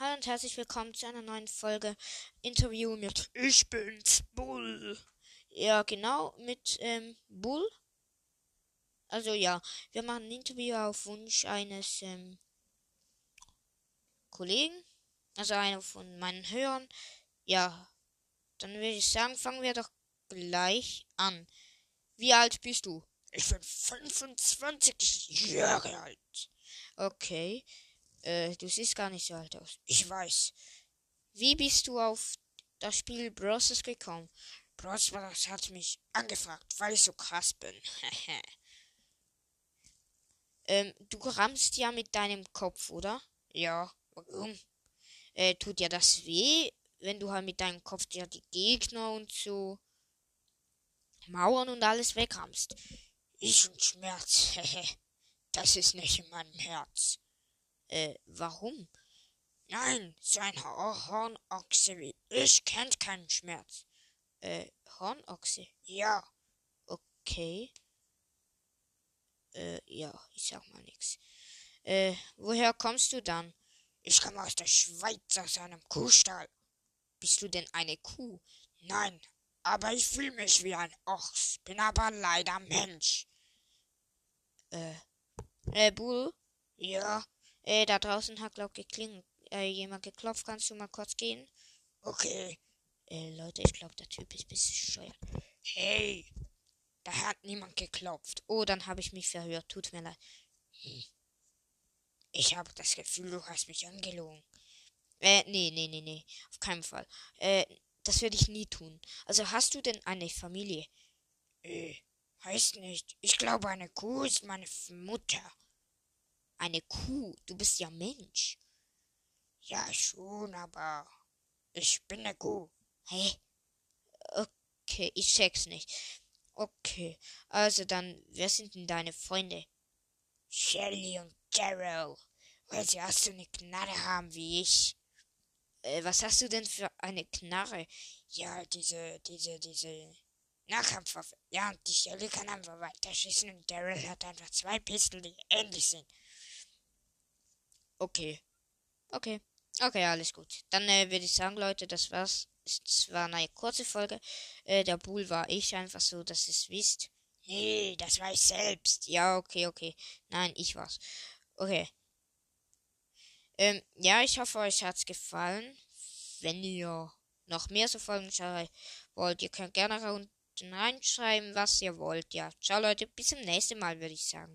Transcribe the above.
Hallo und herzlich willkommen zu einer neuen Folge Interview mit Ich bin's Bull. Ja, genau, mit ähm, Bull. Also ja, wir machen ein Interview auf Wunsch eines ähm, Kollegen, also einer von meinen Hörern. Ja, dann würde ich sagen, fangen wir doch gleich an. Wie alt bist du? Ich bin 25 Jahre alt. Okay. Äh, du siehst gar nicht so alt aus. Ich weiß. Wie bist du auf das Spiel Bros. gekommen? Bros. hat mich angefragt, weil ich so krass bin. ähm, du rammst ja mit deinem Kopf, oder? Ja, warum? Äh, tut dir das weh, wenn du halt mit deinem Kopf ja die Gegner und so Mauern und alles wegrammst? Ich und Schmerz, das ist nicht in meinem Herz. Äh, warum? Nein, so ein Hornochse wie ich kennt keinen Schmerz. Äh, Hornochse? Ja. Okay. Äh, ja, ich sag mal nix. Äh, woher kommst du dann? Ich komme aus der Schweiz, aus einem Kuhstall. Bist du denn eine Kuh? Nein, aber ich fühle mich wie ein Ochs, bin aber leider Mensch. Äh, äh, Bull? Ja. Äh, da draußen hat, glaub geklingelt. Äh, jemand geklopft. Kannst du mal kurz gehen? Okay. Äh, Leute, ich glaube, der Typ ist ein bisschen bescheuert. Hey, da hat niemand geklopft. Oh, dann habe ich mich verhört. Tut mir leid. Ich habe das Gefühl, du hast mich angelogen. Äh, nee, nee, nee, nee. Auf keinen Fall. Äh, das würde ich nie tun. Also, hast du denn eine Familie? Äh, heißt nicht. Ich glaube, eine Kuh ist meine Mutter. Eine Kuh? Du bist ja Mensch. Ja, schon, aber ich bin eine Kuh. Hä? Okay, ich check's nicht. Okay, also dann, wer sind denn deine Freunde? Shelly und Daryl, weil sie auch so eine Knarre haben wie ich. Äh, was hast du denn für eine Knarre? Ja, diese, diese, diese Nahkampfwaffe. Ja, und die Shelly kann einfach weiterschießen und Daryl hat einfach zwei Pistolen, die ähnlich sind. Okay. Okay. Okay, alles gut. Dann äh, würde ich sagen, Leute, das war's. Es war eine kurze Folge. Äh, der Bull war ich einfach so, dass es wisst. Nee, das war ich selbst. Ja, okay, okay. Nein, ich war's. Okay. Ähm, ja, ich hoffe, euch hat's gefallen. Wenn ihr noch mehr so Folgen schauen wollt, ihr könnt gerne unten reinschreiben, was ihr wollt. Ja, ciao Leute, bis zum nächsten Mal, würde ich sagen.